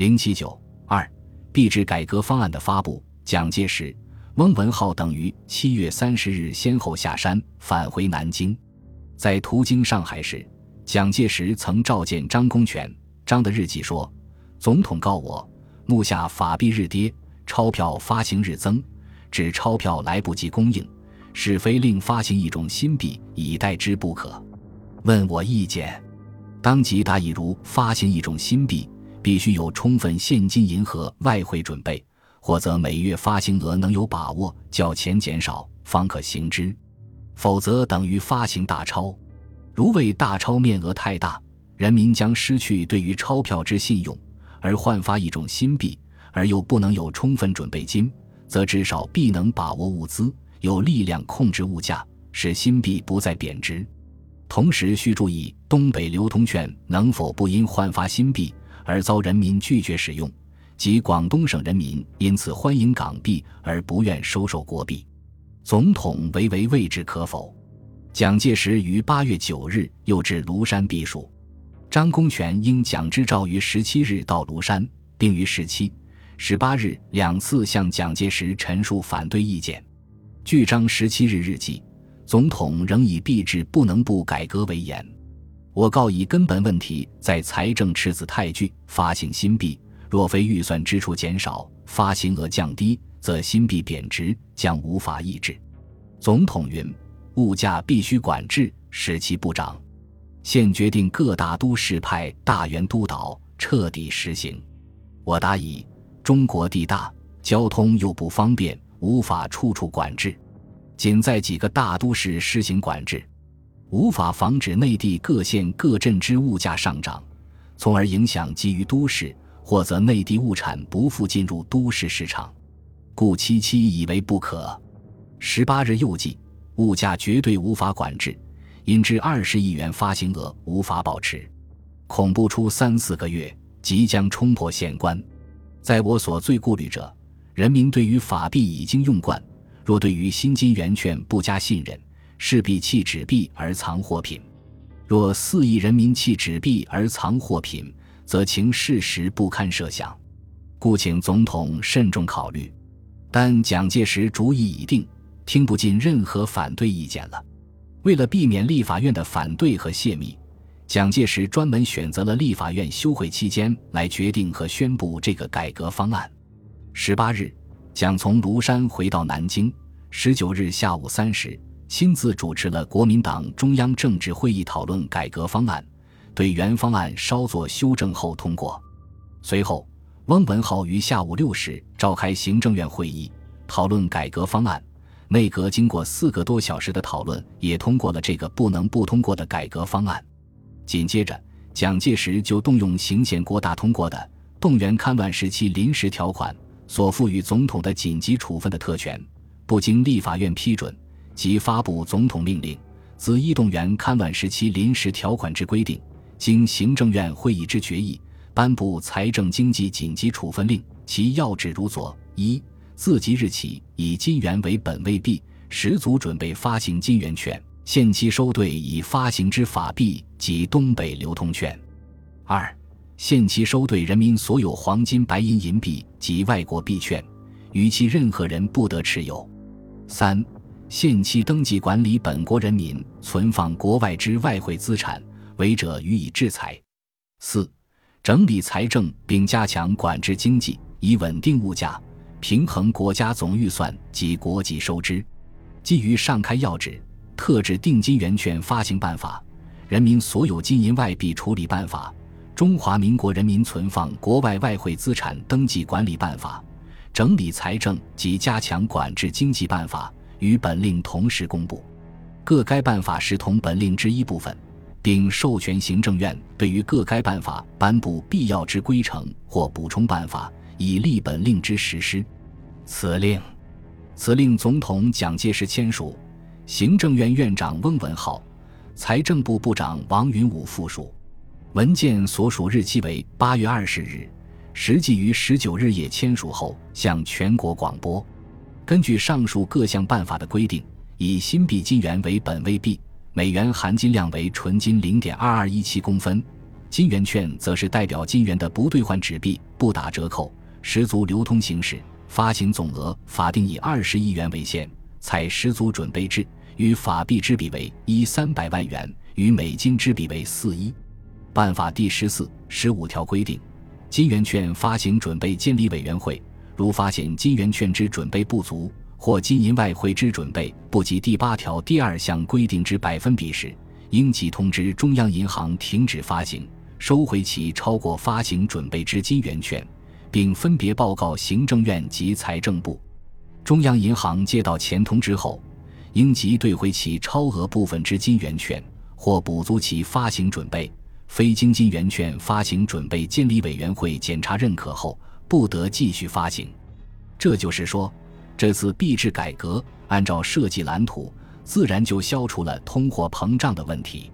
零七九二币制改革方案的发布，蒋介石、翁文灏等于七月三十日先后下山返回南京，在途经上海时，蒋介石曾召见张公权。张的日记说：“总统告我，目下法币日跌，钞票发行日增，指钞票来不及供应，是非另发行一种新币以代之不可。问我意见，当即答以如发行一种新币。”必须有充分现金银和外汇准备，或则每月发行额能有把握，较钱减少，方可行之；否则等于发行大钞。如为大钞面额太大，人民将失去对于钞票之信用，而换发一种新币，而又不能有充分准备金，则至少必能把握物资，有力量控制物价，使新币不再贬值。同时需注意东北流通券能否不因换发新币。而遭人民拒绝使用，即广东省人民因此欢迎港币而不愿收受国币，总统唯唯未置可否。蒋介石于八月九日又至庐山避暑，张公权应蒋之召于十七日到庐山，并于十七、十八日两次向蒋介石陈述反对意见。据张十七日日记，总统仍以币制不能不改革为言。我告以根本问题在财政赤字太巨，发行新币若非预算支出减少，发行额降低，则新币贬值将无法抑制。总统云：物价必须管制，使其不涨。现决定各大都市派大员督导，彻底实行。我答以：中国地大，交通又不方便，无法处处管制，仅在几个大都市施行管制。无法防止内地各县各镇之物价上涨，从而影响基于都市，或则内地物产不复进入都市市场，故七七以为不可。十八日又记，物价绝对无法管制，因之二十亿元发行额无法保持，恐不出三四个月即将冲破县关。在我所最顾虑者，人民对于法币已经用惯，若对于新金圆券不加信任。势必弃纸币而藏货品，若四亿人民弃纸币而藏货品，则情事实不堪设想，故请总统慎重考虑。但蒋介石主意已定，听不进任何反对意见了。为了避免立法院的反对和泄密，蒋介石专门选择了立法院休会期间来决定和宣布这个改革方案。十八日，蒋从庐山回到南京。十九日下午三时。亲自主持了国民党中央政治会议讨论改革方案，对原方案稍作修正后通过。随后，翁文灏于下午六时召开行政院会议讨论改革方案，内阁经过四个多小时的讨论，也通过了这个不能不通过的改革方案。紧接着，蒋介石就动用行宪国大通过的动员戡乱时期临时条款所赋予总统的紧急处分的特权，不经立法院批准。即发布总统命令，自一动员戡乱时期临时条款之规定，经行政院会议之决议，颁布财政经济紧急处分令。其要旨如左：一、自即日起，以金元为本位币，十足准备发行金元券，限期收兑已发行之法币及东北流通券；二、限期收兑人民所有黄金、白银、银币及外国币券，逾期任何人不得持有；三。限期登记管理本国人民存放国外之外汇资产，违者予以制裁。四、整理财政并加强管制经济，以稳定物价，平衡国家总预算及国际收支。基于上开要旨，特制定金圆券发行办法、人民所有金银外币处理办法、中华民国人民存放国外外汇资产登记管理办法、整理财政及加强管制经济办法。与本令同时公布，各该办法视同本令之一部分，并授权行政院对于各该办法颁布必要之规程或补充办法，以利本令之实施。此令，此令总统蒋介石签署，行政院院长翁文灏、财政部部长王云武附属。文件所属日期为八月二十日，实际于十九日夜签署后向全国广播。根据上述各项办法的规定，以新币金元为本位币，美元含金量为纯金零点二二一七公分，金圆券则是代表金元的不兑换纸币，不打折扣，十足流通形式，发行总额法定以二十亿元为限，采十足准备制，与法币之比为一三百万元，与美金之比为四一。办法第十四、十五条规定，金圆券发行准备监理委员会，如发现金圆券之准备不足，或金银外汇之准备不及第八条第二项规定之百分比时，应即通知中央银行停止发行，收回其超过发行准备之金圆券，并分别报告行政院及财政部。中央银行接到前通知后，应即兑回其超额部分之金圆券，或补足其发行准备。非经金圆券发行准备监理委员会检查认可后，不得继续发行。这就是说，这次币制改革按照设计蓝图，自然就消除了通货膨胀的问题。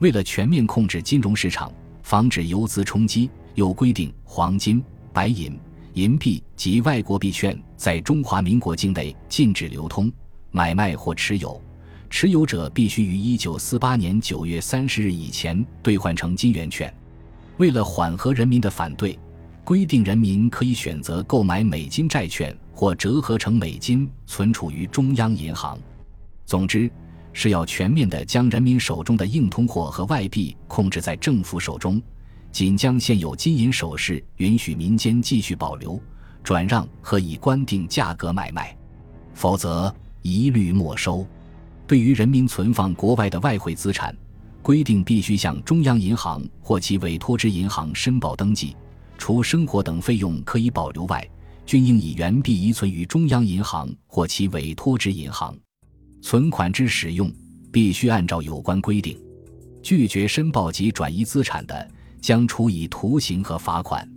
为了全面控制金融市场，防止游资冲击，又规定黄金、白银、银币及外国币券在中华民国境内禁止流通、买卖或持有。持有者必须于一九四八年九月三十日以前兑换成金圆券。为了缓和人民的反对，规定人民可以选择购买美金债券或折合成美金存储于中央银行。总之，是要全面地将人民手中的硬通货和外币控制在政府手中，仅将现有金银首饰允许民间继续保留、转让和以官定价格买卖，否则一律没收。对于人民存放国外的外汇资产，规定必须向中央银行或其委托之银行申报登记，除生活等费用可以保留外，均应以原币移存于中央银行或其委托之银行。存款之使用必须按照有关规定。拒绝申报及转移资产的，将处以徒刑和罚款。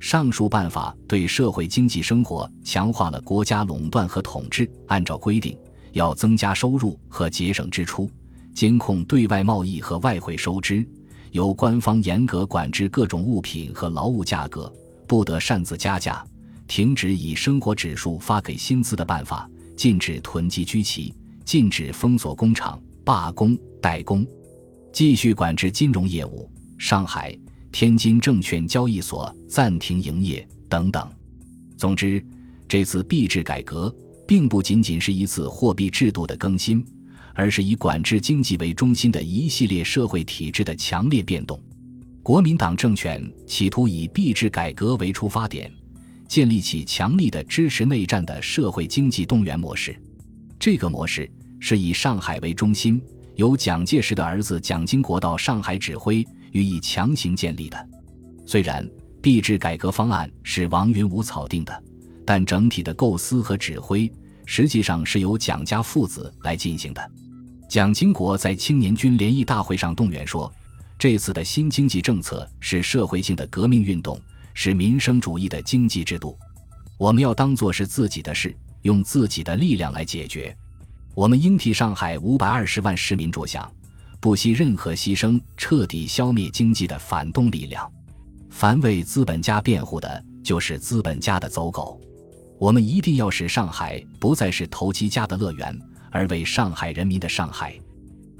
上述办法对社会经济生活强化了国家垄断和统治。按照规定。要增加收入和节省支出，监控对外贸易和外汇收支，由官方严格管制各种物品和劳务价格，不得擅自加价，停止以生活指数发给薪资的办法，禁止囤积居奇，禁止封锁工厂、罢工、代工，继续管制金融业务，上海、天津证券交易所暂停营业等等。总之，这次币制改革。并不仅仅是一次货币制度的更新，而是以管制经济为中心的一系列社会体制的强烈变动。国民党政权企图以币制改革为出发点，建立起强力的支持内战的社会经济动员模式。这个模式是以上海为中心，由蒋介石的儿子蒋经国到上海指挥予以强行建立的。虽然币制改革方案是王云武草定的。但整体的构思和指挥实际上是由蒋家父子来进行的。蒋经国在青年军联谊大会上动员说：“这次的新经济政策是社会性的革命运动，是民生主义的经济制度。我们要当做是自己的事，用自己的力量来解决。我们应替上海五百二十万市民着想，不惜任何牺牲，彻底消灭经济的反动力量。凡为资本家辩护的，就是资本家的走狗。”我们一定要使上海不再是投机家的乐园，而为上海人民的上海。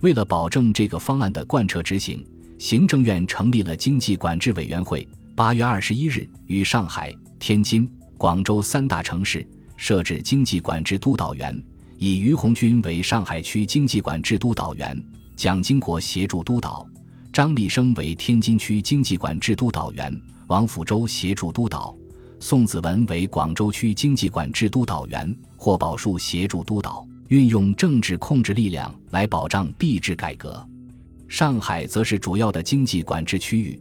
为了保证这个方案的贯彻执行，行政院成立了经济管制委员会。八月二十一日，于上海、天津、广州三大城市设置经济管制督导员，以于鸿钧为上海区经济管制督导员，蒋经国协助督导，张立生为天津区经济管制督导员，王辅洲协助督导。宋子文为广州区经济管制督导员，霍宝树协助督导，运用政治控制力量来保障币制改革。上海则是主要的经济管制区域，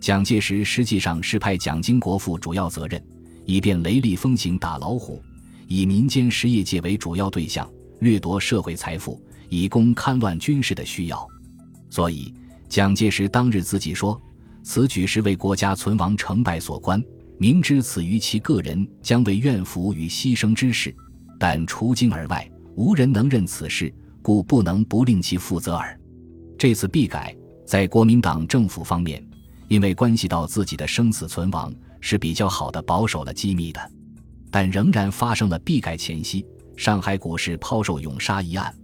蒋介石实际上是派蒋经国负主要责任，以便雷厉风行打老虎，以民间实业界为主要对象，掠夺社会财富，以供戡乱军事的需要。所以，蒋介石当日自己说：“此举是为国家存亡成败所关。”明知此于其个人将为怨妇与牺牲之事，但除京而外，无人能任此事，故不能不令其负责耳。这次币改在国民党政府方面，因为关系到自己的生死存亡，是比较好的保守了机密的。但仍然发生了币改前夕上海股市抛售涌沙一案，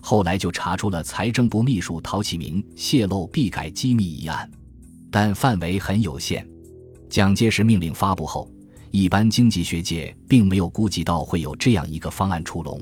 后来就查出了财政部秘书陶启明泄露币改机密一案。但范围很有限。蒋介石命令发布后，一般经济学界并没有估计到会有这样一个方案出笼，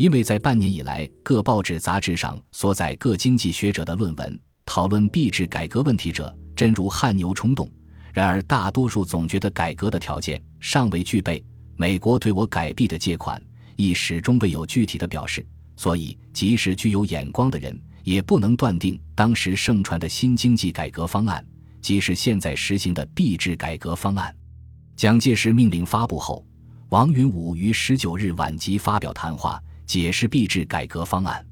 因为在半年以来，各报纸杂志上所载各经济学者的论文讨论币制改革问题者，真如汗牛充栋。然而，大多数总觉得改革的条件尚未具备。美国对我改币的借款亦始终未有具体的表示，所以即使具有眼光的人，也不能断定当时盛传的新经济改革方案即是现在实行的币制改革方案。蒋介石命令发布后，王云武于十九日晚即发表谈话，解释币制改革方案。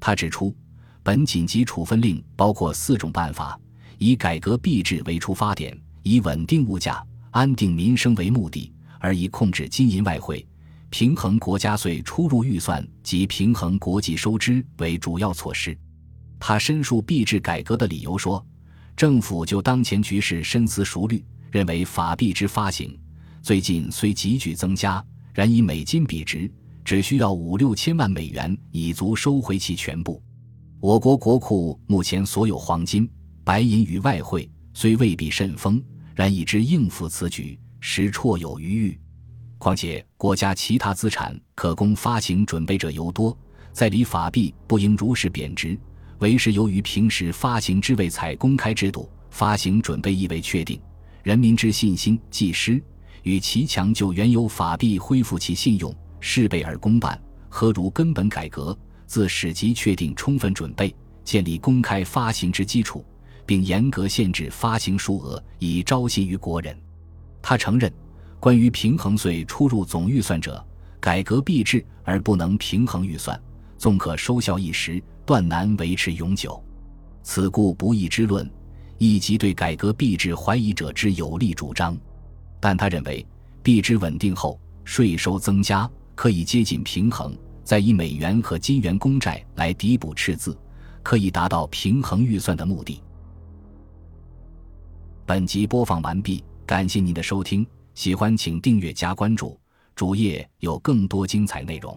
他指出，本紧急处分令包括四种办法，以改革币制为出发点，以稳定物价、安定民生为目的。而以控制金银外汇、平衡国家税出入预算及平衡国际收支为主要措施。他申述币制改革的理由说：“政府就当前局势深思熟虑，认为法币之发行最近虽急剧增加，然以美金比值，只需要五六千万美元已足收回其全部。我国国库目前所有黄金、白银与外汇虽未必甚丰，然已知应付此举。”实绰有余裕，况且国家其他资产可供发行准备者尤多，在理法币不应如实贬值，为是由于平时发行之未采公开制度，发行准备亦未确定，人民之信心既失，与其强就原有法币恢复其信用，事倍而功半，何如根本改革，自始即确定充分准备，建立公开发行之基础，并严格限制发行数额，以招信于国人。他承认，关于平衡税出入总预算者，改革币制而不能平衡预算，纵可收效一时，断难维持永久。此故不义之论，亦即对改革币制怀疑者之有力主张。但他认为，币制稳定后，税收增加，可以接近平衡，再以美元和金元公债来抵补赤字，可以达到平衡预算的目的。本集播放完毕。感谢您的收听，喜欢请订阅加关注，主页有更多精彩内容。